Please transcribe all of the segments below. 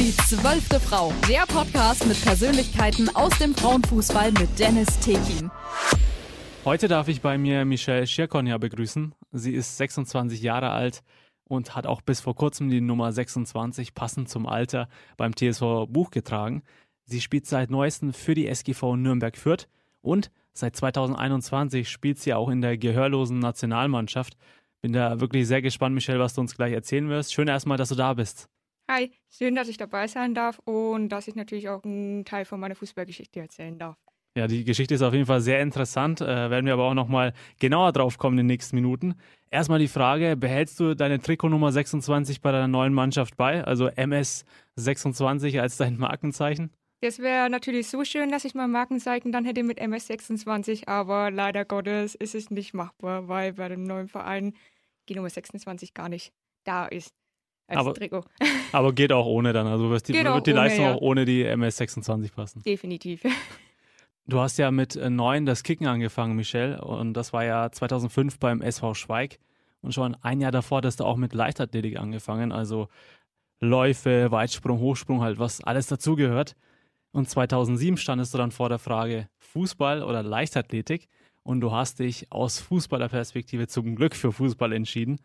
Die zwölfte Frau, der Podcast mit Persönlichkeiten aus dem Frauenfußball mit Dennis Tekin. Heute darf ich bei mir Michelle Schirkonja begrüßen. Sie ist 26 Jahre alt und hat auch bis vor kurzem die Nummer 26 passend zum Alter beim TSV Buch getragen. Sie spielt seit neuestem für die SGV Nürnberg Fürth und seit 2021 spielt sie auch in der gehörlosen Nationalmannschaft. Bin da wirklich sehr gespannt, Michelle, was du uns gleich erzählen wirst. Schön erstmal, dass du da bist. Hi, schön, dass ich dabei sein darf und dass ich natürlich auch einen Teil von meiner Fußballgeschichte erzählen darf. Ja, die Geschichte ist auf jeden Fall sehr interessant, äh, werden wir aber auch nochmal genauer drauf kommen in den nächsten Minuten. Erstmal die Frage, behältst du deine Trikotnummer 26 bei deiner neuen Mannschaft bei, also MS 26 als dein Markenzeichen? Das wäre natürlich so schön, dass ich mein Markenzeichen dann hätte mit MS26, aber leider Gottes ist es nicht machbar, weil bei dem neuen Verein die Nummer 26 gar nicht da ist. Aber, Trikot. aber geht auch ohne dann, also wird die, wird die ohne, Leistung ja. auch ohne die MS26 passen. Definitiv. Du hast ja mit äh, neun das Kicken angefangen, Michelle, und das war ja 2005 beim SV Schweig. Und schon ein Jahr davor hast du auch mit Leichtathletik angefangen, also Läufe, Weitsprung, Hochsprung, halt was alles dazugehört. Und 2007 standest du dann vor der Frage Fußball oder Leichtathletik und du hast dich aus Fußballerperspektive zum Glück für Fußball entschieden.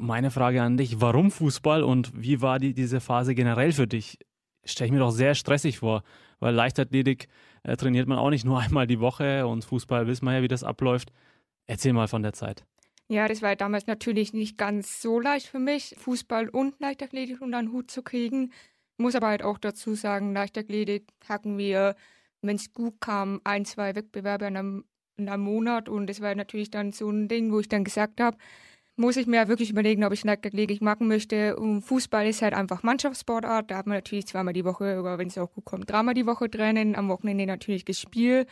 Meine Frage an dich, warum Fußball und wie war die, diese Phase generell für dich? Stelle ich mir doch sehr stressig vor, weil Leichtathletik äh, trainiert man auch nicht nur einmal die Woche und Fußball wissen wir ja, wie das abläuft. Erzähl mal von der Zeit. Ja, das war damals natürlich nicht ganz so leicht für mich, Fußball und Leichtathletik unter den Hut zu kriegen. Muss aber halt auch dazu sagen, Leichtathletik hatten wir, wenn es gut kam, ein, zwei Wettbewerbe in einem, in einem Monat und das war natürlich dann so ein Ding, wo ich dann gesagt habe, muss ich mir wirklich überlegen, ob ich Leichtathletik machen möchte. Und Fußball ist halt einfach Mannschaftssportart. Da hat man natürlich zweimal die Woche, oder wenn es auch gut kommt, dreimal die Woche Training, am Wochenende natürlich gespielt.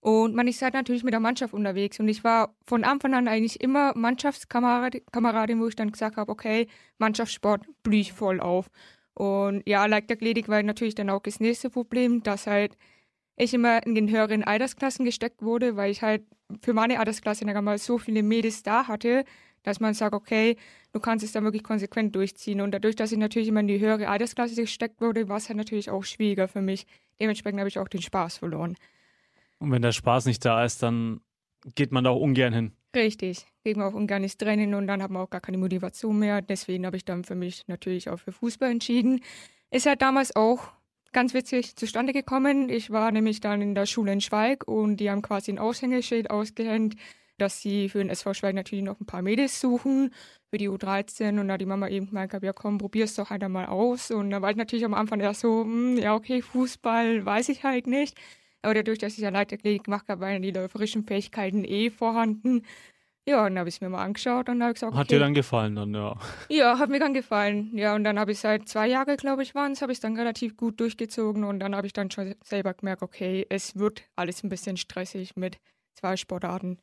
Und man ist halt natürlich mit der Mannschaft unterwegs. Und ich war von Anfang an eigentlich immer Mannschaftskameradin, wo ich dann gesagt habe, okay, Mannschaftssport blühe ich voll auf. Und ja, Leichtathletik war natürlich dann auch das nächste Problem, dass halt ich immer in den höheren Altersklassen gesteckt wurde, weil ich halt für meine Altersklasse dann mal so viele Mädels da hatte, dass man sagt, okay, du kannst es dann wirklich konsequent durchziehen. Und dadurch, dass ich natürlich immer in die höhere Altersklasse gesteckt wurde, war es halt natürlich auch schwieriger für mich. Dementsprechend habe ich auch den Spaß verloren. Und wenn der Spaß nicht da ist, dann geht man da auch ungern hin. Richtig, geht man auch ungern ins Training und dann hat man auch gar keine Motivation mehr. Deswegen habe ich dann für mich natürlich auch für Fußball entschieden. Ist halt damals auch ganz witzig zustande gekommen. Ich war nämlich dann in der Schule in Schweig und die haben quasi ein Aushängeschild ausgehängt dass sie für den SV Schweig natürlich noch ein paar Mädels suchen für die U13 und da die Mama eben gemeint hat, ja komm, probier's doch halt einmal aus und da war ich natürlich am Anfang erst so, hm, ja okay, Fußball weiß ich halt nicht, aber dadurch, dass ich ja Leichtathletik gemacht habe, waren die läuferischen Fähigkeiten eh vorhanden. Ja, und dann habe ich es mir mal angeschaut und habe gesagt, okay, Hat dir dann gefallen dann, ja? Ja, hat mir dann gefallen. Ja, und dann habe ich seit zwei Jahren, glaube ich, waren es, habe ich dann relativ gut durchgezogen und dann habe ich dann schon selber gemerkt, okay, es wird alles ein bisschen stressig mit zwei Sportarten.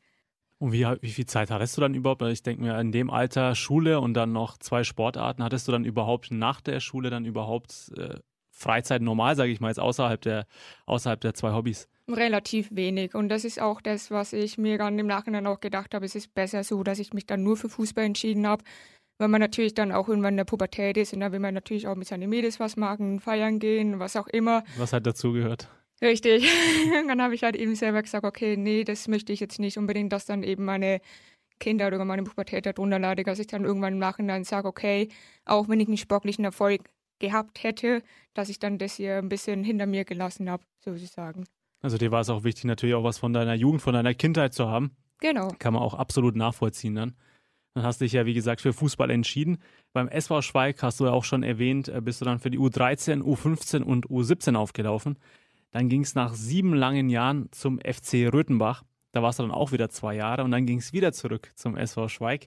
Und wie, wie viel Zeit hattest du dann überhaupt? Ich denke mir, in dem Alter Schule und dann noch zwei Sportarten, hattest du dann überhaupt nach der Schule dann überhaupt äh, Freizeit normal, sage ich mal, jetzt außerhalb der, außerhalb der zwei Hobbys? Relativ wenig. Und das ist auch das, was ich mir dann im Nachhinein auch gedacht habe. Es ist besser so, dass ich mich dann nur für Fußball entschieden habe. Weil man natürlich dann auch irgendwann in der Pubertät ist und da will man natürlich auch mit seinen Mädels was machen, feiern gehen, was auch immer. Was halt dazugehört. Richtig. dann habe ich halt eben selber gesagt, okay, nee, das möchte ich jetzt nicht unbedingt, dass dann eben meine Kinder oder meine Pubertät darunter leide, dass ich dann irgendwann im Nachhinein sage, okay, auch wenn ich einen sportlichen Erfolg gehabt hätte, dass ich dann das hier ein bisschen hinter mir gelassen habe, sozusagen. Also dir war es auch wichtig, natürlich auch was von deiner Jugend, von deiner Kindheit zu haben. Genau. Kann man auch absolut nachvollziehen dann. Dann hast du dich ja, wie gesagt, für Fußball entschieden. Beim SV Schweig hast du ja auch schon erwähnt, äh, bist du dann für die U13, U15 und U17 aufgelaufen. Dann ging es nach sieben langen Jahren zum FC Röthenbach. Da warst du dann auch wieder zwei Jahre und dann ging es wieder zurück zum SV Schweig.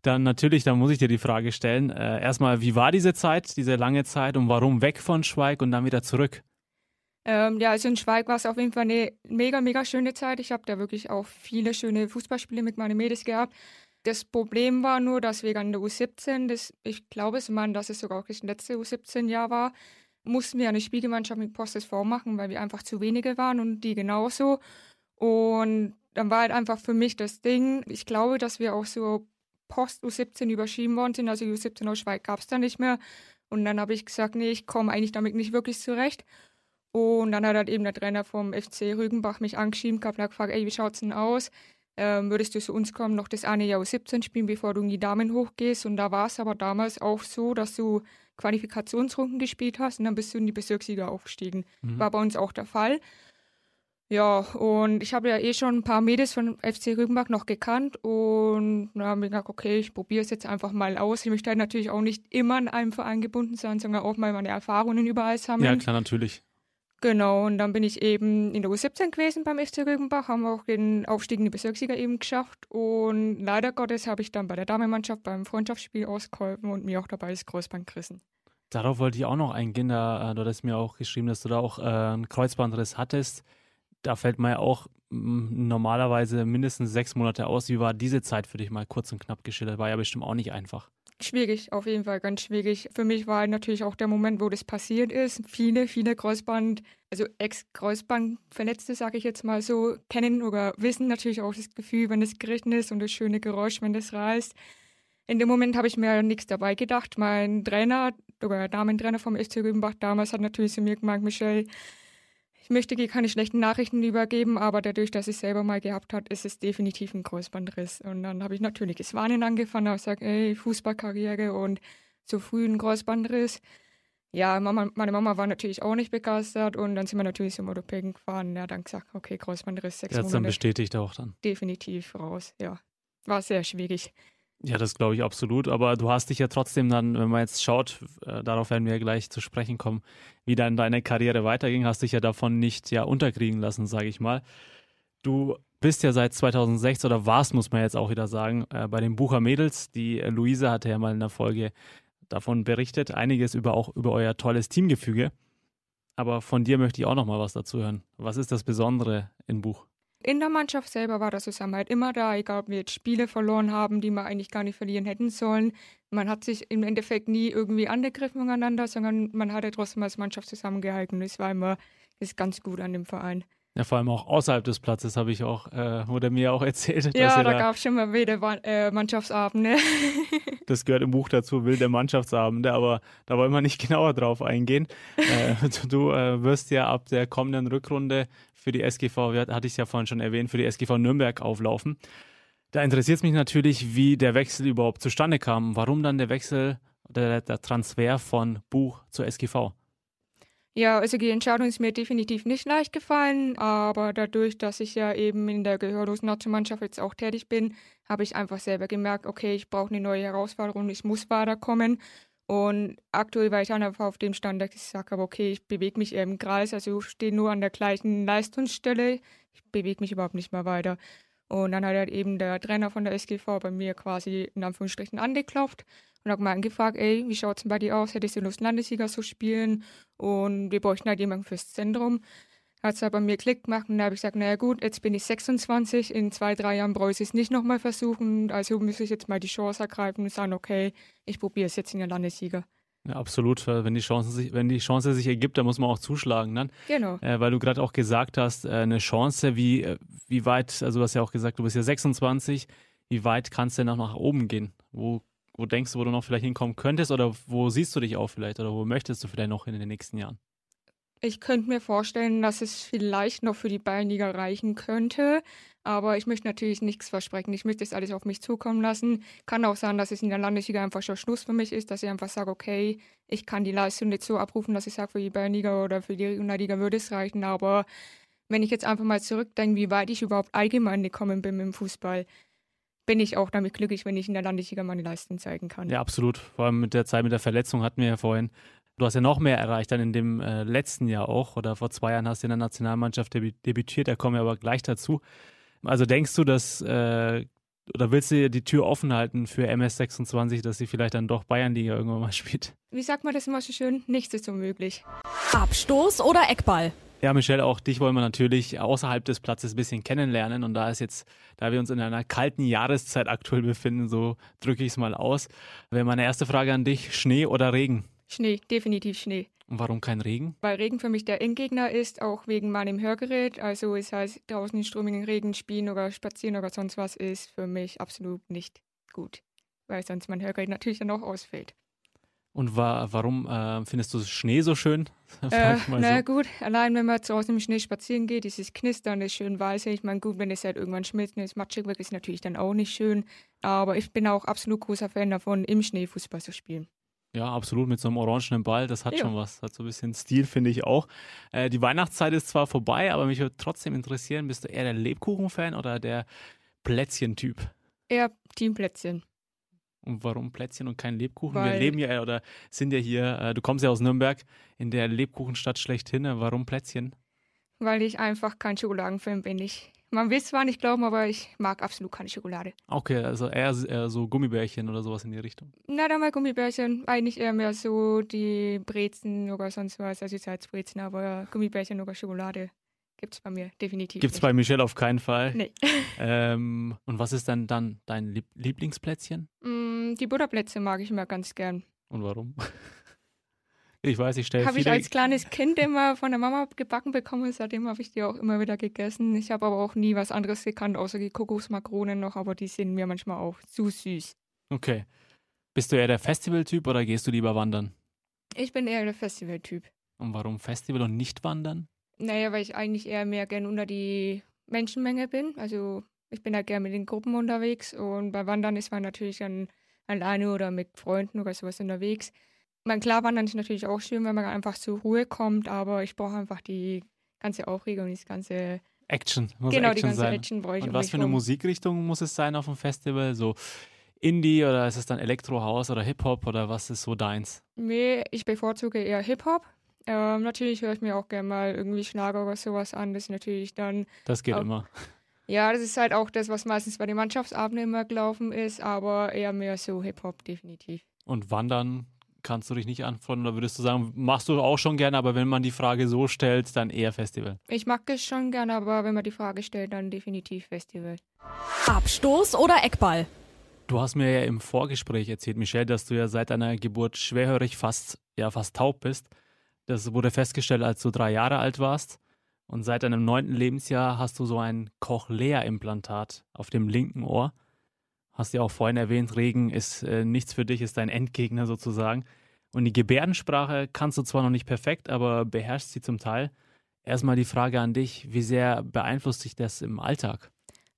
Dann natürlich, da muss ich dir die Frage stellen. Äh, erstmal, wie war diese Zeit, diese lange Zeit und warum weg von Schweig und dann wieder zurück? Ähm, ja, also in Schweig war es auf jeden Fall eine mega, mega schöne Zeit. Ich habe da wirklich auch viele schöne Fußballspiele mit meinen Mädels gehabt. Das Problem war nur, dass wegen der U17, das, ich glaube es man, dass es sogar auch das letzte U17-Jahr war, mussten wir eine Spielgemeinschaft mit Postes vormachen, weil wir einfach zu wenige waren und die genauso. Und dann war halt einfach für mich das Ding, ich glaube, dass wir auch so Post U17 überschieben worden sind, also U17 aus Schweig gab es da nicht mehr. Und dann habe ich gesagt, nee, ich komme eigentlich damit nicht wirklich zurecht. Und dann hat halt eben der Trainer vom FC Rügenbach mich angeschrieben gehabt und hat gefragt, ey, wie schaut's denn aus? Ähm, würdest du zu uns kommen, noch das eine Jahr 17 spielen, bevor du in die Damen hochgehst? Und da war es aber damals auch so, dass du Qualifikationsrunden gespielt hast und dann bist du in die Bezirksliga aufgestiegen. Mhm. War bei uns auch der Fall. Ja, und ich habe ja eh schon ein paar Mädels von FC Rügenbach noch gekannt und dann habe ich gedacht, okay, ich probiere es jetzt einfach mal aus. Ich möchte halt natürlich auch nicht immer an einem Verein gebunden sein, sondern auch mal meine Erfahrungen überall sammeln. Ja, klar, natürlich. Genau, und dann bin ich eben in der U17 gewesen beim FC Rügenbach, haben auch den Aufstieg in die Bezirksliga eben geschafft und leider Gottes habe ich dann bei der Damenmannschaft beim Freundschaftsspiel ausgeholfen und mir auch dabei das Kreuzband gerissen. Darauf wollte ich auch noch eingehen, da, äh, du hast mir auch geschrieben, dass du da auch äh, einen Kreuzbandriss hattest da fällt man ja auch mm, normalerweise mindestens sechs Monate aus. Wie war diese Zeit für dich mal kurz und knapp geschildert? War ja bestimmt auch nicht einfach. Schwierig, auf jeden Fall ganz schwierig. Für mich war natürlich auch der Moment, wo das passiert ist. Viele, viele Kreuzband, also Ex-Kreuzbandverletzte, sage ich jetzt mal so, kennen oder wissen natürlich auch das Gefühl, wenn es gerissen ist und das schöne Geräusch, wenn das reißt. In dem Moment habe ich mir nichts dabei gedacht. Mein Trainer, oder Damentrainer vom SC Rübenbach damals hat natürlich zu mir gemeint, Michelle, ich möchte dir keine schlechten Nachrichten übergeben, aber dadurch, dass ich es selber mal gehabt habe, ist es definitiv ein Kreuzbandriss. Und dann habe ich natürlich das Warnen angefangen, habe gesagt, ey, Fußballkarriere und zu früh ein Kreuzbandriss. Ja, Mama, meine Mama war natürlich auch nicht begeistert und dann sind wir natürlich zum Orthopäden gefahren. Ja, dann gesagt, okay, Kreuzbandriss, sechs Der Monate. dann bestätigt auch dann. Definitiv raus, ja. War sehr schwierig. Ja, das glaube ich absolut. Aber du hast dich ja trotzdem dann, wenn man jetzt schaut, äh, darauf werden wir gleich zu sprechen kommen, wie dann deine Karriere weiterging, hast dich ja davon nicht ja unterkriegen lassen, sage ich mal. Du bist ja seit 2006 oder warst, muss man jetzt auch wieder sagen, äh, bei den Bucher Mädels. Die äh, Luise hatte ja mal in der Folge davon berichtet, einiges über auch über euer tolles Teamgefüge. Aber von dir möchte ich auch noch mal was dazu hören. Was ist das Besondere im Buch? In der Mannschaft selber war der Zusammenhalt immer da, egal ob wir jetzt Spiele verloren haben, die wir eigentlich gar nicht verlieren hätten sollen. Man hat sich im Endeffekt nie irgendwie angegriffen miteinander, sondern man hatte trotzdem als Mannschaft zusammengehalten. Das war immer das ganz gut an dem Verein. Ja, vor allem auch außerhalb des Platzes habe ich auch, äh, wurde mir auch erzählt. Ja, da, da gab es schon mal wilde äh, Mannschaftsabende. das gehört im Buch dazu, wilde Mannschaftsabende, aber da wollen wir nicht genauer drauf eingehen. äh, du äh, wirst ja ab der kommenden Rückrunde für die SGV, hatte ich es ja vorhin schon erwähnt, für die SGV Nürnberg auflaufen. Da interessiert es mich natürlich, wie der Wechsel überhaupt zustande kam. Warum dann der Wechsel, der, der Transfer von Buch zur SGV? Ja, also die Entscheidung ist mir definitiv nicht leicht gefallen, aber dadurch, dass ich ja eben in der gehörlosen Nationalmannschaft jetzt auch tätig bin, habe ich einfach selber gemerkt, okay, ich brauche eine neue Herausforderung, ich muss weiterkommen. Und aktuell war ich dann einfach auf dem Stand, dass ich habe, okay, ich bewege mich eher im Kreis, also ich stehe nur an der gleichen Leistungsstelle, ich bewege mich überhaupt nicht mehr weiter. Und dann hat halt eben der Trainer von der SGV bei mir quasi in Anführungsstrichen angeklopft und hat mal angefragt, ey, wie schaut's denn bei dir aus? Hättest du Lust, Landessieger zu spielen? Und wir bräuchten halt jemanden fürs Zentrum. Hat es halt bei mir Klick gemacht und da habe ich gesagt, naja gut, jetzt bin ich 26, in zwei, drei Jahren brauche ich es nicht nochmal versuchen, also muss ich jetzt mal die Chance ergreifen und sagen, okay, ich probiere es jetzt in der Landessieger. Ja, absolut. Wenn die, Chance sich, wenn die Chance sich ergibt, dann muss man auch zuschlagen dann. Genau. Äh, weil du gerade auch gesagt hast, äh, eine Chance, wie, äh, wie weit, also du hast ja auch gesagt, du bist ja 26, wie weit kannst du denn noch nach oben gehen? Wo, wo denkst du, wo du noch vielleicht hinkommen könntest oder wo siehst du dich auch vielleicht oder wo möchtest du vielleicht noch in den nächsten Jahren? Ich könnte mir vorstellen, dass es vielleicht noch für die Bayernliga reichen könnte. Aber ich möchte natürlich nichts versprechen. Ich möchte das alles auf mich zukommen lassen. Kann auch sein, dass es in der Landesliga einfach schon Schluss für mich ist, dass ich einfach sage, okay, ich kann die Leistung nicht so abrufen, dass ich sage, für die Bayernliga oder für die Regionalliga würde es reichen. Aber wenn ich jetzt einfach mal zurückdenke, wie weit ich überhaupt allgemein gekommen bin im Fußball, bin ich auch damit glücklich, wenn ich in der Landesliga meine Leistung zeigen kann. Ja, absolut. Vor allem mit der Zeit mit der Verletzung hatten wir ja vorhin Du hast ja noch mehr erreicht dann in dem äh, letzten Jahr auch oder vor zwei Jahren hast du in der Nationalmannschaft debü debütiert, da kommen wir aber gleich dazu. Also denkst du, dass äh, oder willst du dir die Tür offen halten für MS26, dass sie vielleicht dann doch Bayernliga irgendwann mal spielt? Wie sagt man das immer so schön? Nichts ist unmöglich. Abstoß oder Eckball? Ja, Michelle, auch dich wollen wir natürlich außerhalb des Platzes ein bisschen kennenlernen. Und da ist jetzt, da wir uns in einer kalten Jahreszeit aktuell befinden, so drücke ich es mal aus. Wäre meine erste Frage an dich: Schnee oder Regen? Schnee, definitiv Schnee. Und warum kein Regen? Weil Regen für mich der Endgegner ist, auch wegen meinem Hörgerät. Also es heißt, draußen in stromigen Regen spielen oder spazieren oder sonst was ist für mich absolut nicht gut. Weil sonst mein Hörgerät natürlich dann auch ausfällt. Und wa warum äh, findest du Schnee so schön? Äh, na so. gut, allein wenn man draußen im Schnee spazieren geht, dieses Knistern ist schön weiß. Ich meine, gut, wenn es halt irgendwann schmilzt und es matschig wird, ist natürlich dann auch nicht schön. Aber ich bin auch absolut großer Fan davon, im Schnee Fußball zu spielen. Ja, absolut, mit so einem orangenen Ball, das hat ja. schon was. Hat so ein bisschen Stil, finde ich auch. Äh, die Weihnachtszeit ist zwar vorbei, aber mich würde trotzdem interessieren, bist du eher der Lebkuchen-Fan oder der Plätzchen-Typ? Eher Team Plätzchen. Und warum Plätzchen und kein Lebkuchen? Weil Wir leben ja oder sind ja hier, äh, du kommst ja aus Nürnberg, in der Lebkuchenstadt schlechthin. Warum Plätzchen? Weil ich einfach kein Schokoladenfan bin. Ich, man will es zwar nicht glauben, aber ich mag absolut keine Schokolade. Okay, also eher, eher so Gummibärchen oder sowas in die Richtung. Na, dann mal Gummibärchen. Eigentlich eher mehr so die Brezen oder sonst was, also Salzbrezen, aber Gummibärchen oder Schokolade Gibt es bei mir definitiv. Gibt es bei Michelle auf keinen Fall. Nee. Ähm, und was ist dann, dann dein Lieb Lieblingsplätzchen? Mm, die Butterplätzchen mag ich immer ganz gern. Und warum? Ich weiß, ich stelle Habe ich als kleines Kind immer von der Mama gebacken bekommen. Seitdem habe ich die auch immer wieder gegessen. Ich habe aber auch nie was anderes gekannt, außer die Kokosmakronen noch. Aber die sind mir manchmal auch zu süß. Okay. Bist du eher der Festivaltyp oder gehst du lieber wandern? Ich bin eher der Festivaltyp. Und warum Festival und nicht wandern? Naja, weil ich eigentlich eher mehr gern unter die Menschenmenge bin. Also ich bin da gern mit den Gruppen unterwegs und bei Wandern ist man natürlich dann alleine oder mit Freunden oder sowas unterwegs. Man klar, Wandern ist natürlich auch schön, wenn man einfach zur Ruhe kommt, aber ich brauche einfach die ganze Aufregung, das ganze Action. Muss genau, Action die ganze sein. Action brauche ich. Und was für eine rum. Musikrichtung muss es sein auf dem Festival? So Indie oder ist es dann Elektrohaus oder Hip-Hop oder was ist so deins? Nee, ich bevorzuge eher Hip-Hop. Ähm, natürlich höre ich mir auch gerne mal irgendwie Schlager oder sowas an. Das ist natürlich dann. Das geht auch, immer. Ja, das ist halt auch das, was meistens bei den Mannschaftsabenden immer gelaufen ist, aber eher mehr so Hip-Hop, definitiv. Und Wandern kannst du dich nicht anfreunden oder würdest du sagen, machst du auch schon gerne, aber wenn man die Frage so stellt, dann eher Festival? Ich mag es schon gerne, aber wenn man die Frage stellt, dann definitiv Festival. Abstoß oder Eckball? Du hast mir ja im Vorgespräch erzählt, Michelle, dass du ja seit deiner Geburt schwerhörig fast, ja, fast taub bist. Das wurde festgestellt, als du drei Jahre alt warst. Und seit deinem neunten Lebensjahr hast du so ein Cochlea-Implantat auf dem linken Ohr. Hast ja auch vorhin erwähnt, Regen ist äh, nichts für dich, ist dein Endgegner sozusagen. Und die Gebärdensprache kannst du zwar noch nicht perfekt, aber beherrschst sie zum Teil. Erstmal die Frage an dich, wie sehr beeinflusst dich das im Alltag?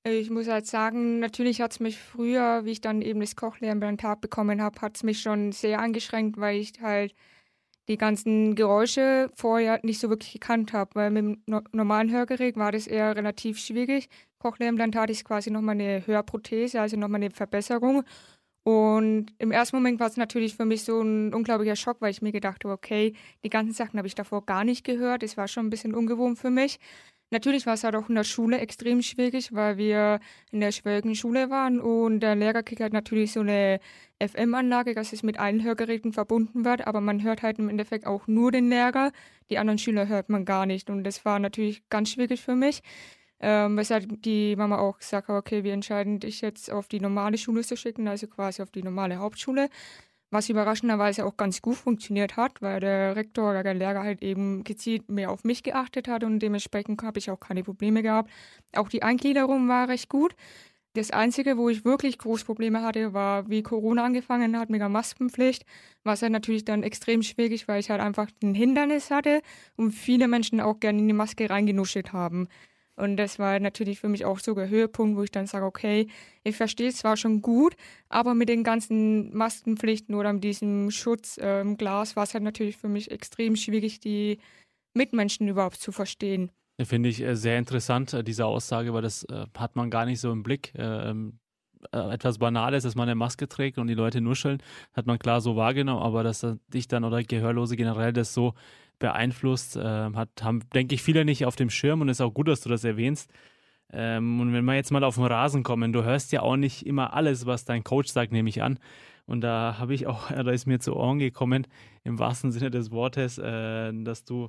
Ich muss halt sagen, natürlich hat es mich früher, wie ich dann eben das Cochlea-Implantat bekommen habe, hat es mich schon sehr eingeschränkt, weil ich halt die ganzen Geräusche vorher nicht so wirklich gekannt habe, weil mit dem normalen Hörgerät war das eher relativ schwierig. Cochlea-Implantat ist quasi nochmal eine Hörprothese, also nochmal eine Verbesserung. Und im ersten Moment war es natürlich für mich so ein unglaublicher Schock, weil ich mir gedacht habe, okay, die ganzen Sachen habe ich davor gar nicht gehört. Es war schon ein bisschen ungewohnt für mich. Natürlich war es halt auch in der Schule extrem schwierig, weil wir in der schwäbischen Schule waren und der Lehrer kriegt natürlich so eine FM-Anlage, dass es mit allen Hörgeräten verbunden wird, aber man hört halt im Endeffekt auch nur den Lehrer. Die anderen Schüler hört man gar nicht und das war natürlich ganz schwierig für mich. Ähm, weshalb die Mama auch gesagt hat, okay, wir entscheiden dich jetzt auf die normale Schule zu schicken, also quasi auf die normale Hauptschule was überraschenderweise auch ganz gut funktioniert hat, weil der Rektor oder der Lehrer halt eben gezielt mehr auf mich geachtet hat und dementsprechend habe ich auch keine Probleme gehabt. Auch die Eingliederung war recht gut. Das Einzige, wo ich wirklich große Probleme hatte, war, wie Corona angefangen hat mit der Maskenpflicht, was halt natürlich dann extrem schwierig, weil ich halt einfach ein Hindernis hatte und viele Menschen auch gerne in die Maske reingenuschelt haben. Und das war natürlich für mich auch so der Höhepunkt, wo ich dann sage, okay, ich verstehe es zwar schon gut, aber mit den ganzen Maskenpflichten oder mit diesem Schutzglas ähm, war es halt natürlich für mich extrem schwierig, die Mitmenschen überhaupt zu verstehen. Finde ich äh, sehr interessant, äh, diese Aussage, weil das äh, hat man gar nicht so im Blick. Ähm, etwas Banales, dass man eine Maske trägt und die Leute nuscheln, hat man klar so wahrgenommen, aber dass dich dann oder Gehörlose generell das so beeinflusst, äh, hat, haben, denke ich, viele nicht auf dem Schirm und ist auch gut, dass du das erwähnst. Ähm, und wenn wir jetzt mal auf den Rasen kommen, du hörst ja auch nicht immer alles, was dein Coach sagt, nehme ich an. Und da habe ich auch, da ist mir zu Ohren gekommen, im wahrsten Sinne des Wortes, äh, dass du,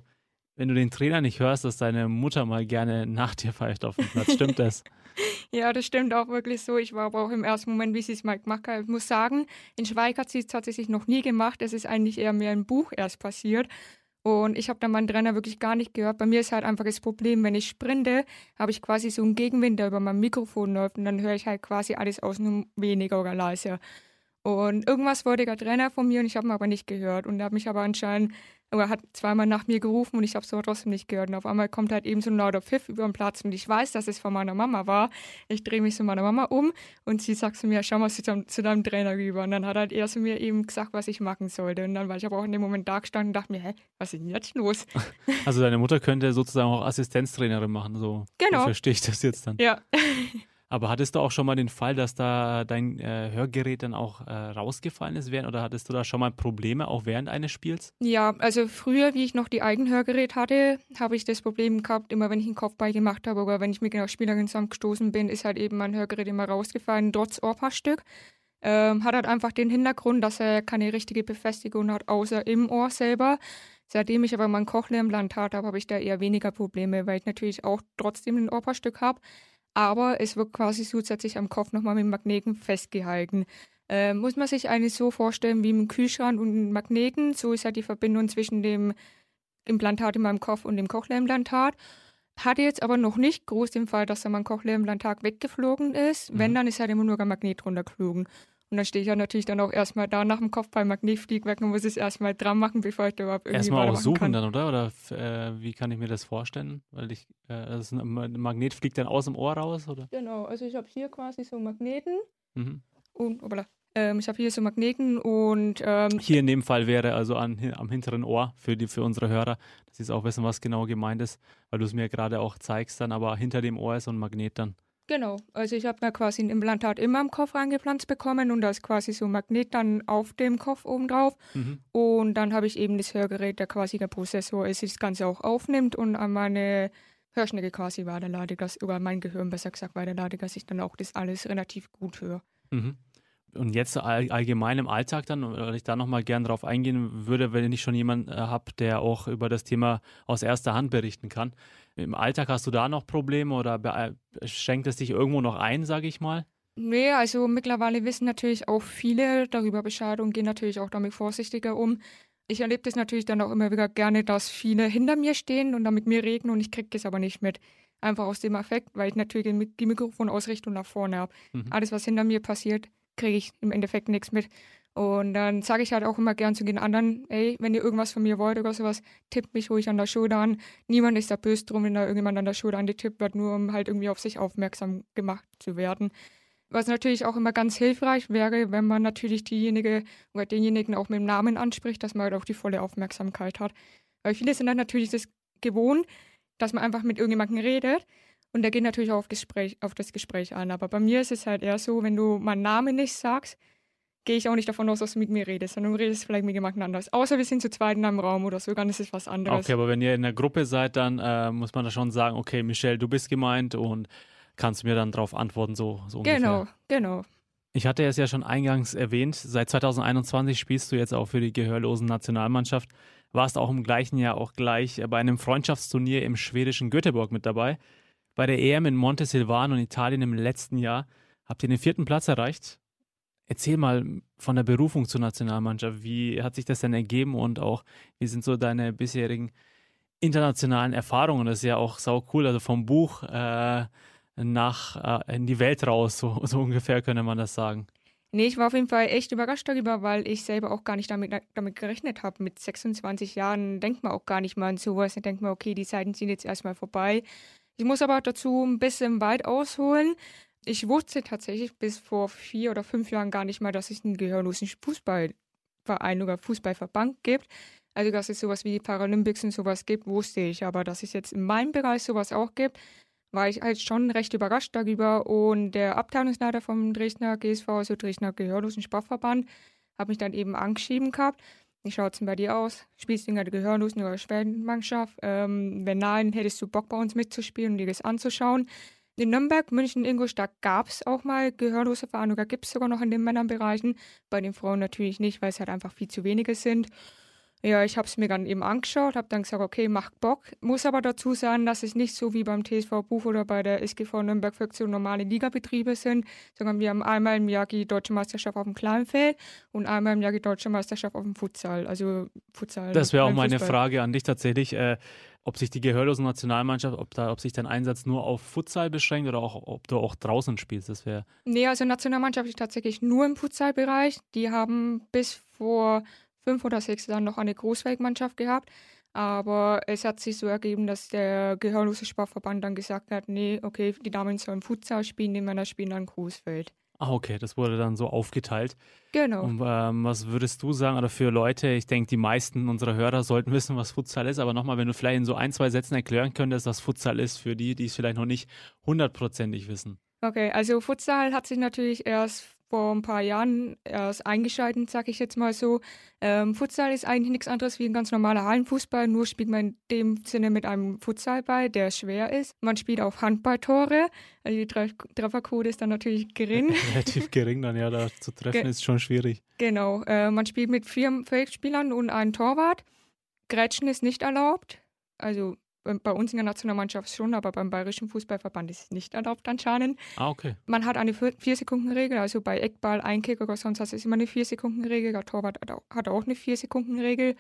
wenn du den Trainer nicht hörst, dass deine Mutter mal gerne nach dir pfeift auf dem Platz. Stimmt das? ja, das stimmt auch wirklich so. Ich war aber auch im ersten Moment, wie sie es mal gemacht hat. Ich muss sagen, in Schweig hat sie es tatsächlich noch nie gemacht. Es ist eigentlich eher mehr im Buch erst passiert. Und ich habe dann meinen Trainer wirklich gar nicht gehört. Bei mir ist halt einfach das Problem, wenn ich sprinte, habe ich quasi so einen Gegenwind, der über mein Mikrofon läuft und dann höre ich halt quasi alles außen weniger oder leiser. Und irgendwas wollte der Trainer von mir und ich habe ihn aber nicht gehört. Und hat mich aber anscheinend, oder hat zweimal nach mir gerufen und ich habe es aber trotzdem nicht gehört. Und auf einmal kommt halt eben so ein lauter Pfiff über den Platz und ich weiß, dass es von meiner Mama war. Ich drehe mich zu meiner Mama um und sie sagt zu mir, schau mal zu deinem, zu deinem Trainer rüber. Und dann hat halt er zu mir eben gesagt, was ich machen sollte. Und dann war ich aber auch in dem Moment da gestanden und dachte mir, hä, was ist denn jetzt los? Also deine Mutter könnte sozusagen auch Assistenztrainerin machen, so. Genau. So verstehe ich das jetzt dann. Ja. Aber hattest du auch schon mal den Fall, dass da dein äh, Hörgerät dann auch äh, rausgefallen ist während oder hattest du da schon mal Probleme auch während eines Spiels? Ja, also früher, wie ich noch die Eigenhörgerät hatte, habe ich das Problem gehabt, immer wenn ich einen Kopfball gemacht habe oder wenn ich mit einer Spielerin zusammengestoßen bin, ist halt eben mein Hörgerät immer rausgefallen, trotz Ohrpaarstück. Ähm, hat halt einfach den Hintergrund, dass er keine richtige Befestigung hat, außer im Ohr selber. Seitdem ich aber mein Cochlea-Implantat habe, habe ich da eher weniger Probleme, weil ich natürlich auch trotzdem ein Ohrpaarstück habe aber es wird quasi zusätzlich am Kopf nochmal mit Magneten festgehalten. Äh, muss man sich eigentlich so vorstellen wie im Kühlschrank und einem Magneten. So ist ja die Verbindung zwischen dem Implantat in meinem Kopf und dem Cochlea-Implantat. Hatte jetzt aber noch nicht groß den Fall, dass da mein Cochlea-Implantat weggeflogen ist. Mhm. Wenn, dann ist halt immer nur ein Magnet runtergeflogen. Und dann stehe ich ja natürlich dann auch erstmal da nach dem Kopf beim Magnetfliegwerk und muss es erstmal dran machen, bevor ich da überhaupt irgendwie Erstmal auch suchen kann. dann, oder? Oder äh, wie kann ich mir das vorstellen? Weil ich, äh, also ein Magnet fliegt dann aus dem Ohr raus, oder? Genau, also ich habe hier quasi so Magneten Mhm. und, obala, ähm, ich habe hier so Magneten und ähm, Hier in dem Fall wäre also an, am hinteren Ohr für, die, für unsere Hörer, dass sie es auch wissen, was genau gemeint ist, weil du es mir gerade auch zeigst dann, aber hinter dem Ohr ist so ein Magnet dann. Genau, also ich habe mir quasi ein Implantat immer im Kopf reingepflanzt bekommen und da ist quasi so ein Magnet dann auf dem Kopf oben drauf. Mhm. Und dann habe ich eben das Hörgerät, der quasi der Prozessor ist, das Ganze auch aufnimmt und an meine Hörschnecke quasi weiterlade, dass, über mein Gehirn besser gesagt weiterlade, dass ich dann auch das alles relativ gut höre. Mhm. Und jetzt all, allgemein im Alltag dann, weil ich da nochmal gern drauf eingehen würde, wenn ich schon jemanden äh, habe, der auch über das Thema aus erster Hand berichten kann. Im Alltag hast du da noch Probleme oder be- schränkt es dich irgendwo noch ein, sage ich mal? Nee, also mittlerweile wissen natürlich auch viele darüber Bescheid und gehen natürlich auch damit vorsichtiger um. Ich erlebe das natürlich dann auch immer wieder gerne, dass viele hinter mir stehen und dann mit mir reden und ich kriege das aber nicht mit. Einfach aus dem Effekt, weil ich natürlich die Mikrofonausrichtung nach vorne habe. Mhm. Alles, was hinter mir passiert, kriege ich im Endeffekt nichts mit. Und dann sage ich halt auch immer gern zu den anderen, ey, wenn ihr irgendwas von mir wollt oder sowas, tippt mich ruhig an der Schulter an. Niemand ist da böse drum, wenn da irgendjemand an der Schulter angetippt wird, nur um halt irgendwie auf sich aufmerksam gemacht zu werden. Was natürlich auch immer ganz hilfreich wäre, wenn man natürlich diejenige oder denjenigen auch mit dem Namen anspricht, dass man halt auch die volle Aufmerksamkeit hat. Weil viele sind dann natürlich das gewohnt, dass man einfach mit irgendjemandem redet und der geht natürlich auch auf, Gespräch, auf das Gespräch an. Aber bei mir ist es halt eher so, wenn du meinen Namen nicht sagst, gehe ich auch nicht davon aus, dass du mit mir redest, sondern du redest vielleicht mit jemandem anders. Außer wir sind zu zweit in einem Raum oder so, dann ist es was anderes. Okay, aber wenn ihr in der Gruppe seid, dann äh, muss man da schon sagen, okay, Michelle, du bist gemeint und kannst mir dann darauf antworten, so, so ungefähr. Genau, genau. Ich hatte es ja schon eingangs erwähnt, seit 2021 spielst du jetzt auch für die gehörlosen Nationalmannschaft. Warst auch im gleichen Jahr auch gleich bei einem Freundschaftsturnier im schwedischen Göteborg mit dabei. Bei der EM in Montesilvano in Italien im letzten Jahr habt ihr den vierten Platz erreicht. Erzähl mal von der Berufung zur Nationalmannschaft. Wie hat sich das denn ergeben und auch wie sind so deine bisherigen internationalen Erfahrungen? Das ist ja auch sau cool, also vom Buch äh, nach äh, in die Welt raus, so, so ungefähr könnte man das sagen. Nee, ich war auf jeden Fall echt überrascht darüber, weil ich selber auch gar nicht damit, damit gerechnet habe. Mit 26 Jahren denkt man auch gar nicht mal an sowas. Dann denkt man, okay, die Zeiten sind jetzt erstmal vorbei. Ich muss aber dazu ein bisschen weit ausholen. Ich wusste tatsächlich bis vor vier oder fünf Jahren gar nicht mal, dass es einen gehörlosen Fußballverein oder Fußballverband gibt. Also, dass es sowas wie die Paralympics und sowas gibt, wusste ich. Aber dass es jetzt in meinem Bereich sowas auch gibt, war ich halt schon recht überrascht darüber. Und der Abteilungsleiter vom Dresdner GSV, also Dresdner Gehörlosen Sportverband, hat mich dann eben angeschrieben gehabt. Wie schaut es denn bei dir aus? Spielst du in der Gehörlosen- oder Schwermannschaft? Ähm, wenn nein, hättest du Bock bei uns mitzuspielen und dir das anzuschauen? In Nürnberg, München, Ingolstadt gab es auch mal gehörlose Vereine gibt es sogar noch in den Männerbereichen. Bei den Frauen natürlich nicht, weil es halt einfach viel zu wenige sind. Ja, ich habe es mir dann eben angeschaut, habe dann gesagt, okay, macht Bock. Muss aber dazu sagen, dass es nicht so wie beim TSV Buch oder bei der SGV Nürnberg Fraktion normale Ligabetriebe sind, sondern wir haben einmal im Jahr die deutsche Meisterschaft auf dem Kleinfeld und einmal im Jahr die deutsche Meisterschaft auf dem Futsal. Also Futsal. Das wäre auch meine Frage an dich tatsächlich. Äh, ob sich die gehörlosen Nationalmannschaft, ob, da, ob sich dein Einsatz nur auf Futsal beschränkt oder auch, ob du auch draußen spielst. Das wäre. Nee, also Nationalmannschaft ist tatsächlich nur im Futsalbereich. Die haben bis vor fünf oder sechs Jahren noch eine Großfeldmannschaft gehabt. Aber es hat sich so ergeben, dass der gehörlose Sportverband dann gesagt hat, nee, okay, die Damen sollen Futsal spielen, die Männer spielen dann Großfeld. Ah, okay, das wurde dann so aufgeteilt. Genau. Und ähm, was würdest du sagen, oder für Leute, ich denke, die meisten unserer Hörer sollten wissen, was Futsal ist, aber nochmal, wenn du vielleicht in so ein, zwei Sätzen erklären könntest, was Futsal ist, für die, die es vielleicht noch nicht hundertprozentig wissen. Okay, also Futsal hat sich natürlich erst vor ein paar Jahren erst eingeschaltet, sage ich jetzt mal so. Ähm, Futsal ist eigentlich nichts anderes wie ein ganz normaler Hallenfußball, nur spielt man in dem Sinne mit einem Futsalball, der schwer ist. Man spielt auf Handballtore, also die Trefferquote ist dann natürlich gering. Relativ gering dann, ja, da zu treffen Ge ist schon schwierig. Genau, äh, man spielt mit vier Feldspielern und einem Torwart. Grätschen ist nicht erlaubt, also bei uns in der Nationalmannschaft schon, aber beim Bayerischen Fußballverband ist es nicht erlaubt anscheinend. Ah, okay. Man hat eine 4-Sekunden-Regel, also bei Eckball, Einkick oder sonst was ist immer eine 4-Sekunden-Regel. Der Torwart hat auch eine 4-Sekunden-Regel.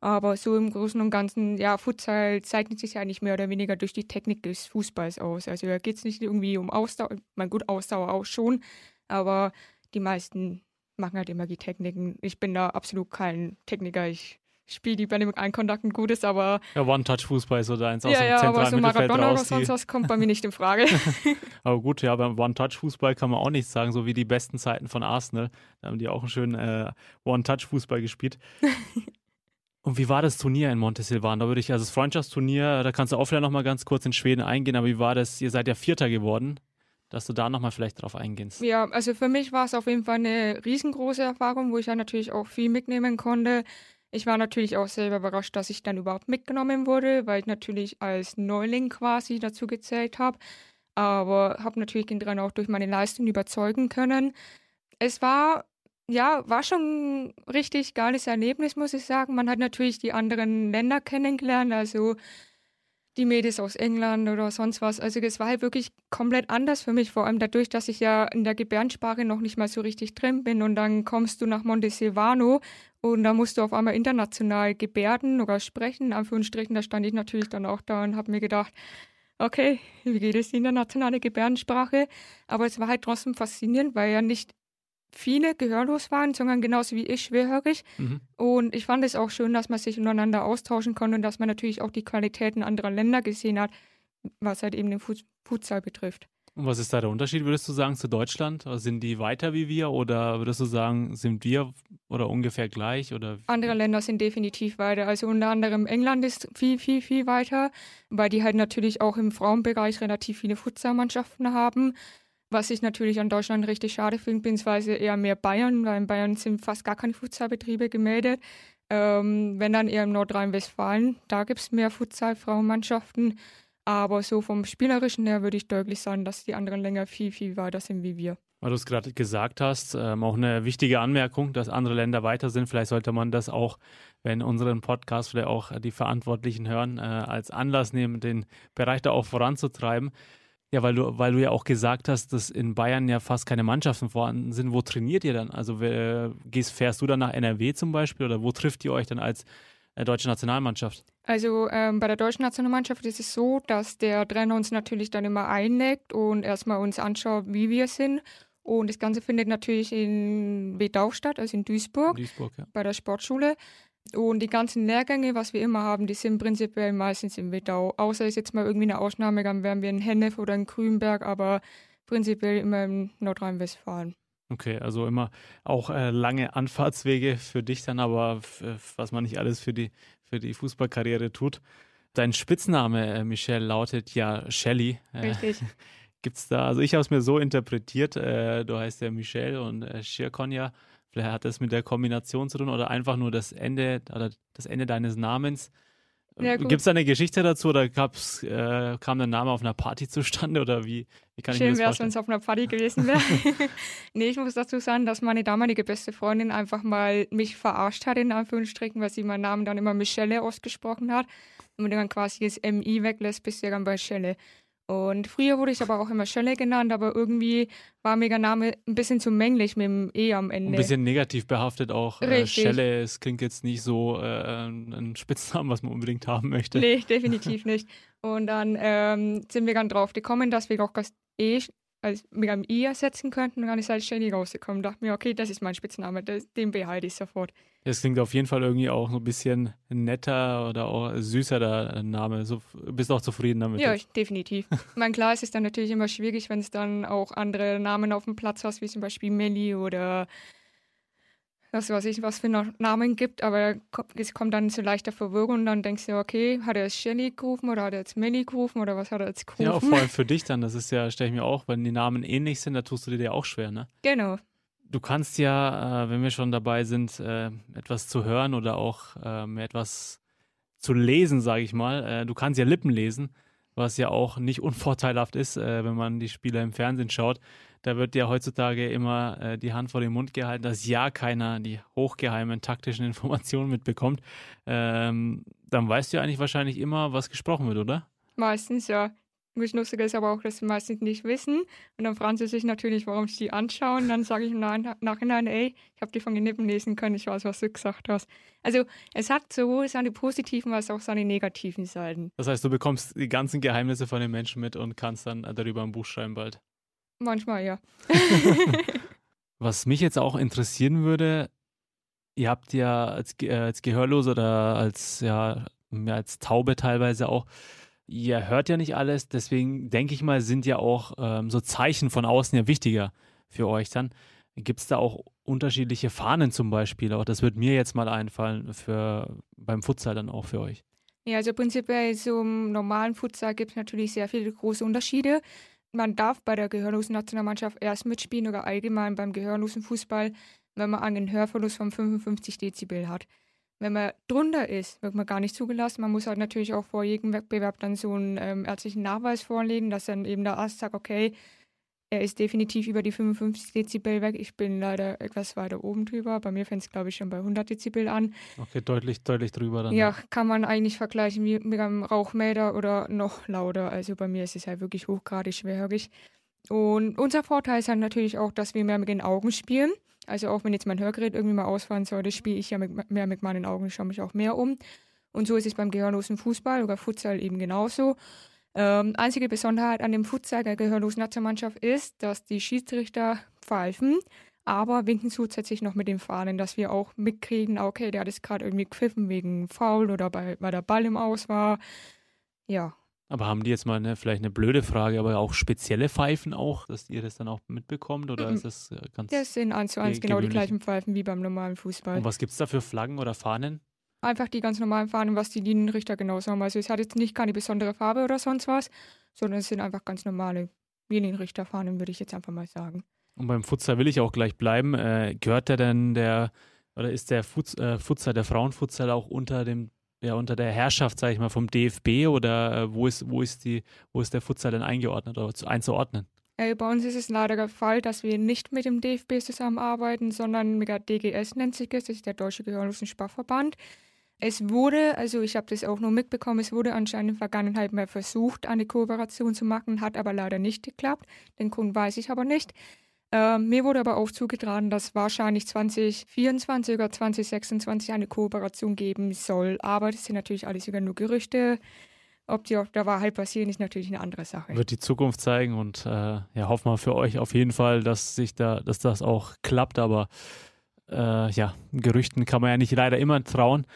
Aber so im Großen und Ganzen, ja, Futsal zeichnet sich ja eigentlich mehr oder weniger durch die Technik des Fußballs aus. Also da geht es nicht irgendwie um Ausdauer, mein gut, Ausdauer auch schon, aber die meisten machen halt immer die Techniken. Ich bin da absolut kein Techniker. Ich spiele die Bälle mit einem Kontakt ein gutes, aber. Ja, One-Touch-Fußball ist so deins aus ja, dem ja, aber so Maradona oder sonst was kommt bei mir nicht in Frage. aber gut, ja, beim One-Touch-Fußball kann man auch nichts sagen, so wie die besten Zeiten von Arsenal. Da haben die auch einen schönen äh, One-Touch-Fußball gespielt. Und wie war das Turnier in Montesilvan? Da würde ich, also das Freundschaftsturnier, da kannst du auch vielleicht nochmal ganz kurz in Schweden eingehen, aber wie war das? Ihr seid ja Vierter geworden dass du da nochmal vielleicht drauf eingehst. Ja, also für mich war es auf jeden Fall eine riesengroße Erfahrung, wo ich ja natürlich auch viel mitnehmen konnte. Ich war natürlich auch selber überrascht, dass ich dann überhaupt mitgenommen wurde, weil ich natürlich als Neuling quasi dazu gezählt habe. Aber habe natürlich den Trainer auch durch meine Leistung überzeugen können. Es war, ja, war schon ein richtig geiles Erlebnis, muss ich sagen. Man hat natürlich die anderen Länder kennengelernt, also die Mädels aus England oder sonst was. Also es war halt wirklich komplett anders für mich, vor allem dadurch, dass ich ja in der Gebärdensprache noch nicht mal so richtig drin bin und dann kommst du nach Montesilvano und da musst du auf einmal international gebärden oder sprechen, in Anführungsstrichen, da stand ich natürlich dann auch da und habe mir gedacht, okay, wie geht es in der nationalen Gebärdensprache? Aber es war halt trotzdem faszinierend, weil ja nicht viele gehörlos waren, sondern genauso wie ich schwerhörig. Mhm. Und ich fand es auch schön, dass man sich untereinander austauschen konnte und dass man natürlich auch die Qualitäten anderer Länder gesehen hat, was halt eben den Futsal betrifft. Und was ist da der Unterschied, würdest du sagen, zu Deutschland? Sind die weiter wie wir oder würdest du sagen, sind wir oder ungefähr gleich? Oder? Andere Länder sind definitiv weiter. Also unter anderem England ist viel, viel, viel weiter, weil die halt natürlich auch im Frauenbereich relativ viele Futsalmannschaften haben. Was ich natürlich an Deutschland richtig schade finde, beziehungsweise eher mehr Bayern, weil in Bayern sind fast gar keine Futsalbetriebe gemeldet. Ähm, wenn dann eher im Nordrhein-Westfalen, da gibt es mehr Futsal-Frauenmannschaften. Aber so vom Spielerischen her würde ich deutlich sagen, dass die anderen Länder viel, viel weiter sind wie wir. Weil du es gerade gesagt hast, ähm, auch eine wichtige Anmerkung, dass andere Länder weiter sind. Vielleicht sollte man das auch, wenn unseren Podcast vielleicht auch die Verantwortlichen hören, äh, als Anlass nehmen, den Bereich da auch voranzutreiben. Ja, weil du, weil du ja auch gesagt hast, dass in Bayern ja fast keine Mannschaften vorhanden sind. Wo trainiert ihr dann? Also gehst, fährst du dann nach NRW zum Beispiel oder wo trifft ihr euch dann als äh, deutsche Nationalmannschaft? Also ähm, bei der deutschen Nationalmannschaft ist es so, dass der Trainer uns natürlich dann immer einlegt und erstmal uns anschaut, wie wir sind. Und das Ganze findet natürlich in Wedau statt, also in Duisburg, Duisburg ja. bei der Sportschule. Und die ganzen Lehrgänge, was wir immer haben, die sind prinzipiell meistens im Wedau. Außer ist jetzt mal irgendwie eine Ausnahme, dann wären wir in Hennef oder in Grünberg, aber prinzipiell immer in Nordrhein-Westfalen. Okay, also immer auch äh, lange Anfahrtswege für dich dann, aber was man nicht alles für die, für die Fußballkarriere tut. Dein Spitzname, äh, Michelle, lautet ja Shelly. Äh, Richtig. Gibt's da, also ich habe es mir so interpretiert, äh, du heißt ja Michelle und äh, Shirkonja. Vielleicht hat das mit der Kombination zu tun oder einfach nur das Ende oder das Ende deines Namens. Ja. Gibt es da eine Geschichte dazu oder gab's, äh, kam der Name auf einer Party zustande oder wie, wie kann ich mir Schön wäre es, wenn es auf einer Party gewesen wäre. nee, ich muss dazu sagen, dass meine damalige beste Freundin einfach mal mich verarscht hat, in Anführungsstrichen, weil sie meinen Namen dann immer Michelle ausgesprochen hat. Und dann quasi das MI weglässt, bist du ja dann bei Schelle. Und früher wurde ich aber auch immer Schelle genannt, aber irgendwie war mir der Name ein bisschen zu männlich mit dem E am Ende. Ein bisschen negativ behaftet auch. Äh, Richtig. Schelle, es klingt jetzt nicht so äh, ein Spitznamen, was man unbedingt haben möchte. Nee, definitiv nicht. Und dann ähm, sind wir dann drauf gekommen, dass wir auch das E als mit einem I ersetzen könnten. Und dann ist halt Shelly rausgekommen. Dachte mir, okay, das ist mein Spitzname, das, den behalte ich sofort. Es klingt auf jeden Fall irgendwie auch so ein bisschen netter oder auch süßer der Name. So, bist auch zufrieden damit? Ja, jetzt? definitiv. mein klar, es ist dann natürlich immer schwierig, wenn es dann auch andere Namen auf dem Platz hast, wie zum Beispiel Melli oder was weiß ich, was für Namen gibt, aber es kommt dann zu leichter Verwirrung und dann denkst du, okay, hat er jetzt Shelly gerufen oder hat er jetzt Melli gerufen oder was hat er jetzt gerufen? Ja, vor allem für dich dann. Das ist ja, stelle ich mir auch, wenn die Namen ähnlich sind, da tust du dir auch schwer, ne? Genau. Du kannst ja, äh, wenn wir schon dabei sind, äh, etwas zu hören oder auch ähm, etwas zu lesen, sage ich mal. Äh, du kannst ja Lippen lesen, was ja auch nicht unvorteilhaft ist, wenn man die Spieler im Fernsehen schaut. Da wird ja heutzutage immer äh, die Hand vor den Mund gehalten, dass ja keiner die hochgeheimen taktischen Informationen mitbekommt. Ähm, dann weißt du ja eigentlich wahrscheinlich immer, was gesprochen wird, oder? Meistens, ja. Das Lustige ist aber auch, dass sie meistens nicht wissen. Und dann fragen sie sich natürlich, warum sie die anschauen. Dann sage ich im Nach- Nachhinein, ey, ich habe die von den Lippen lesen können, ich weiß, was du gesagt hast. Also es hat sowohl seine positiven als auch seine negativen Seiten. Das heißt, du bekommst die ganzen Geheimnisse von den Menschen mit und kannst dann darüber ein Buch schreiben bald. Manchmal, ja. Was mich jetzt auch interessieren würde, ihr habt ja als, äh, als Gehörlose oder als, ja, als Taube teilweise auch, ihr hört ja nicht alles, deswegen denke ich mal, sind ja auch ähm, so Zeichen von außen ja wichtiger für euch dann. Gibt es da auch unterschiedliche Fahnen zum Beispiel? Auch das wird mir jetzt mal einfallen für beim Futsal dann auch für euch. Ja, also prinzipiell so im normalen Futsal gibt es natürlich sehr viele große Unterschiede. Man darf bei der gehörlosen Nationalmannschaft erst mitspielen oder allgemein beim gehörlosen Fußball, wenn man einen Hörverlust von 55 Dezibel hat. Wenn man drunter ist, wird man gar nicht zugelassen. Man muss halt natürlich auch vor jedem Wettbewerb dann so einen ähm, ärztlichen Nachweis vorlegen, dass dann eben der Arzt sagt, okay, er ist definitiv über die 55 Dezibel weg. Ich bin leider etwas weiter oben drüber. Bei mir fängt es, glaube ich, schon bei 100 Dezibel an. Okay, deutlich, deutlich drüber dann. Ja, kann man eigentlich vergleichen wie mit einem Rauchmelder oder noch lauter. Also bei mir ist es halt wirklich hochgradig schwerhörig. Und unser Vorteil ist halt natürlich auch, dass wir mehr mit den Augen spielen. Also auch wenn jetzt mein Hörgerät irgendwie mal ausfallen sollte, spiele ich ja mit, mehr mit meinen Augen, schaue mich auch mehr um. Und so ist es beim gehörlosen Fußball oder Futsal eben genauso. Ähm, einzige Besonderheit an dem Futsal der gehörlosen Nationalmannschaft ist, dass die Schiedsrichter pfeifen, aber winken zusätzlich noch mit den Fahnen, dass wir auch mitkriegen, okay, der hat es gerade irgendwie gepfiffen wegen Foul oder bei, weil der Ball im Aus war. Ja, Aber haben die jetzt mal eine, vielleicht eine blöde Frage, aber auch spezielle Pfeifen auch, dass ihr das dann auch mitbekommt? Oder Mhm. ist das äh, ganz. das sind eins zu eins Ge- genau die gleichen Pfeifen wie beim normalen Fußball. Und was gibt es da für Flaggen oder Fahnen? Einfach die ganz normalen Fahnen, was die Linienrichter genauso haben. Also es hat jetzt nicht keine besondere Farbe oder sonst was, sondern es sind einfach ganz normale Linienrichterfahnen, würde ich jetzt einfach mal sagen. Und beim Futsal will ich auch gleich bleiben. Äh, gehört der denn der, oder ist der Futs, äh, Futsal, der Frauenfutsal auch unter dem, ja, unter der Herrschaft, sage ich mal, vom DFB oder äh, wo ist, wo ist die, wo ist der Futsal denn eingeordnet oder zu, einzuordnen? Äh, bei uns ist es leider der Fall, dass wir nicht mit dem DFB zusammenarbeiten, sondern mit der DGS nennt sich es, das ist der Deutsche Gehörlosen Sportverband. Es wurde, also ich habe das auch nur mitbekommen, es wurde anscheinend in der Vergangenheit mal versucht, eine Kooperation zu machen, hat aber leider nicht geklappt. Den Grund weiß ich aber nicht. Äh, mir wurde aber auch zugetragen, dass wahrscheinlich 2024 oder 2026 eine Kooperation geben soll. Aber das sind natürlich alles sogar nur Gerüchte. Ob die auf der Wahrheit passieren, ist natürlich eine andere Sache. Wird die Zukunft zeigen und äh, ja, hoffen wir für euch auf jeden Fall, dass sich da, dass das auch klappt, aber äh, ja, Gerüchten kann man ja nicht leider immer trauen.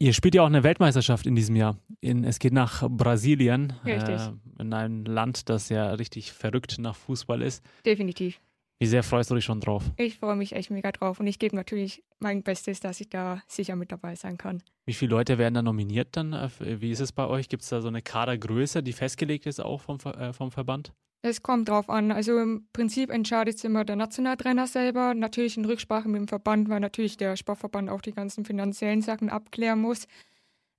Ihr spielt ja auch eine Weltmeisterschaft in diesem Jahr. In, es geht nach Brasilien, Richtig. äh, in ein Land, das ja richtig verrückt nach Fußball ist. Definitiv. Wie sehr freust du dich schon drauf? Ich freue mich echt mega drauf und ich gebe natürlich mein Bestes, dass ich da sicher mit dabei sein kann. Wie viele Leute werden da nominiert dann? Äh, Wie ist es bei euch? Gibt es da so eine Kadergröße, die festgelegt ist auch vom, äh, vom Verband? Es kommt drauf an. Also im Prinzip entscheidet es immer der Nationaltrainer selber. Natürlich in Rücksprache mit dem Verband, weil natürlich der Sportverband auch die ganzen finanziellen Sachen abklären muss.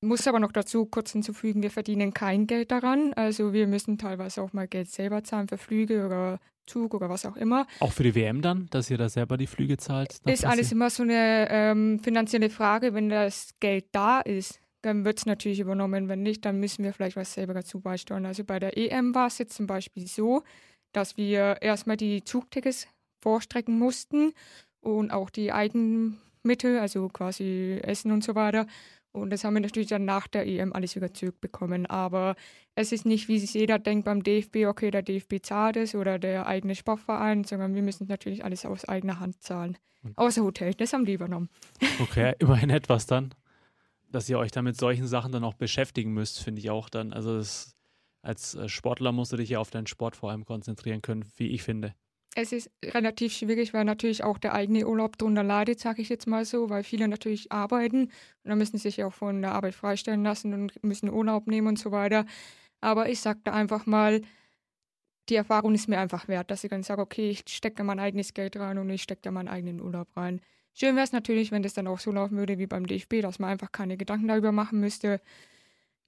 Muss aber noch dazu kurz hinzufügen, wir verdienen kein Geld daran. Also wir müssen teilweise auch mal Geld selber zahlen für Flüge oder Zug oder was auch immer. Auch für die WM dann, dass ihr da selber die Flüge zahlt? Ist alles immer so eine ähm, finanzielle Frage. Wenn das Geld da ist, dann wird es natürlich übernommen. Wenn nicht, dann müssen wir vielleicht was selber dazu beisteuern. Also bei der EM war es jetzt zum Beispiel so, dass wir erstmal die Zugtickets vorstrecken mussten und auch die Eigenmittel, also quasi Essen und so weiter. Und das haben wir natürlich dann nach der EM alles wieder zurückbekommen. Aber es ist nicht, wie sich jeder denkt beim DFB, okay, der DFB zahlt es oder der eigene Sportverein, sondern wir müssen natürlich alles aus eigener Hand zahlen. Außer Hotel, das haben die übernommen. Okay, immerhin etwas dann. Dass ihr euch dann mit solchen Sachen dann auch beschäftigen müsst, finde ich auch dann. Also das, als äh, Sportler musst du dich ja auf deinen Sport vor allem konzentrieren können, wie ich finde es ist relativ schwierig, weil natürlich auch der eigene Urlaub drunter leidet, sage ich jetzt mal so, weil viele natürlich arbeiten und dann müssen sie sich auch von der Arbeit freistellen lassen und müssen Urlaub nehmen und so weiter. Aber ich sage da einfach mal, die Erfahrung ist mir einfach wert, dass ich dann sage, okay, ich stecke mein eigenes Geld rein und ich stecke da meinen eigenen Urlaub rein. Schön wäre es natürlich, wenn das dann auch so laufen würde wie beim DFB, dass man einfach keine Gedanken darüber machen müsste.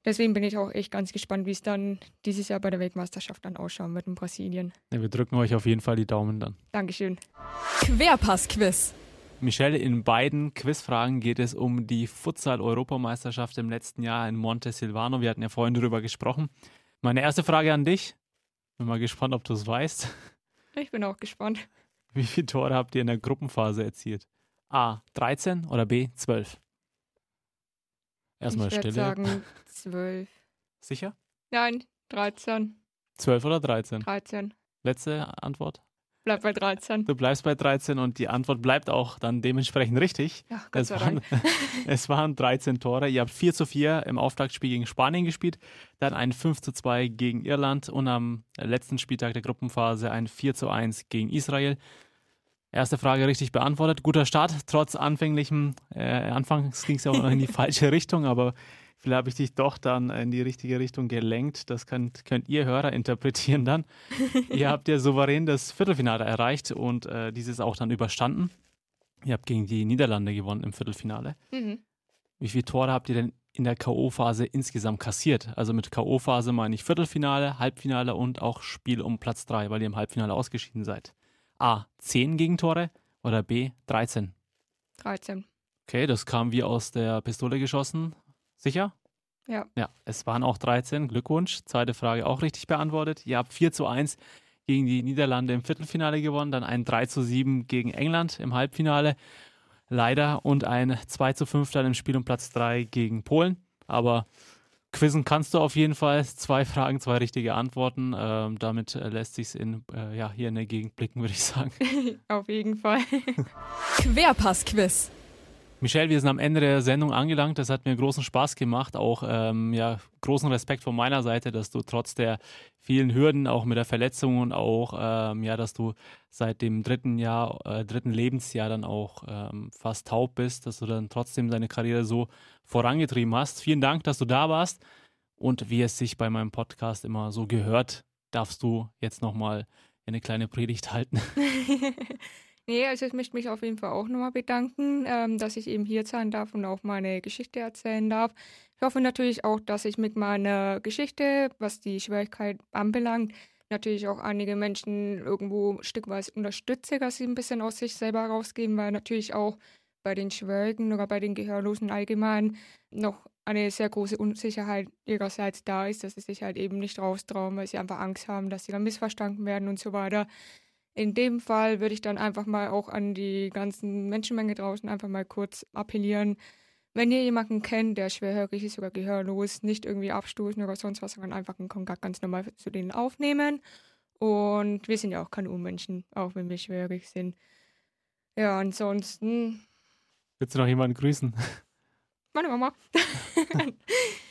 Deswegen bin ich auch echt ganz gespannt, wie es dann dieses Jahr bei der Weltmeisterschaft dann ausschauen wird in Brasilien. Ja, wir drücken euch auf jeden Fall die Daumen dann. Dankeschön. Querpass-Quiz. Michelle, in beiden Quizfragen geht es um die Futsal-Europameisterschaft im letzten Jahr in Monte Silvano. Wir hatten ja vorhin darüber gesprochen. Meine erste Frage an dich. Bin mal gespannt, ob du es weißt. Ich bin auch gespannt. Wie viele Tore habt ihr in der Gruppenphase erzielt? A. 13 oder B. 12? Erstmal ich Stille. Ich würde sagen zwölf. Sicher? Nein, 13. 12 oder 13? 13. Letzte Antwort? Bleib bei 13. Du bleibst bei 13 und die Antwort bleibt auch dann dementsprechend richtig. Ja, es, waren, es waren 13 Tore. Ihr habt 4 zu 4 im Auftaktspiel gegen Spanien gespielt, dann ein 5 zu 2 gegen Irland und am letzten Spieltag der Gruppenphase ein 4 zu 1 gegen Israel. Erste Frage richtig beantwortet. Guter Start, trotz anfänglichem, äh, anfangs ging es ja auch noch in die falsche Richtung, aber vielleicht habe ich dich doch dann in die richtige Richtung gelenkt. Das könnt, könnt ihr Hörer interpretieren dann. ihr habt ja souverän das Viertelfinale erreicht und äh, dieses auch dann überstanden. Ihr habt gegen die Niederlande gewonnen im Viertelfinale. Mhm. Wie viele Tore habt ihr denn in der K.O.-Phase insgesamt kassiert? Also mit K.O.-Phase meine ich Viertelfinale, Halbfinale und auch Spiel um Platz 3, weil ihr im Halbfinale ausgeschieden seid. A. 10 Gegentore oder B. 13? 13. Okay, das kam wie aus der Pistole geschossen. Sicher? Ja. Ja, es waren auch 13. Glückwunsch. Zweite Frage auch richtig beantwortet. Ihr habt 4 zu 1 gegen die Niederlande im Viertelfinale gewonnen, dann ein 3 zu 7 gegen England im Halbfinale. Leider und ein 2 zu 5 dann im Spiel um Platz 3 gegen Polen. Aber Quizzen kannst du auf jeden Fall. Zwei Fragen, zwei richtige Antworten. Ähm, damit äh, lässt sich in, äh, ja, hier in der Gegend blicken, würde ich sagen. auf jeden Fall. Querpass-Quiz. Michelle, wir sind am Ende der Sendung angelangt. Das hat mir großen Spaß gemacht. Auch ähm, ja, großen Respekt von meiner Seite, dass du trotz der vielen Hürden, auch mit der Verletzung und auch, ähm, ja, dass du seit dem dritten Jahr, äh, dritten Lebensjahr dann auch ähm, fast taub bist, dass du dann trotzdem deine Karriere so vorangetrieben hast. Vielen Dank, dass du da warst. Und wie es sich bei meinem Podcast immer so gehört, darfst du jetzt nochmal eine kleine Predigt halten. Nee, also ich möchte mich auf jeden Fall auch nochmal bedanken, ähm, dass ich eben hier sein darf und auch meine Geschichte erzählen darf. Ich hoffe natürlich auch, dass ich mit meiner Geschichte, was die Schwierigkeit anbelangt, natürlich auch einige Menschen irgendwo stückweise unterstütze, dass sie ein bisschen aus sich selber rausgeben, weil natürlich auch bei den Schwärigen oder bei den Gehörlosen allgemein noch eine sehr große Unsicherheit ihrerseits da ist, dass sie sich halt eben nicht raustrauen, weil sie einfach Angst haben, dass sie dann missverstanden werden und so weiter. In dem Fall würde ich dann einfach mal auch an die ganzen Menschenmenge draußen einfach mal kurz appellieren. Wenn ihr jemanden kennt, der schwerhörig ist oder gehörlos, nicht irgendwie abstoßen oder sonst was, sondern einfach einen Kontakt ganz normal zu denen aufnehmen. Und wir sind ja auch keine Unmenschen, auch wenn wir schwerhörig sind. Ja, ansonsten. Willst du noch jemanden grüßen? Meine Mama.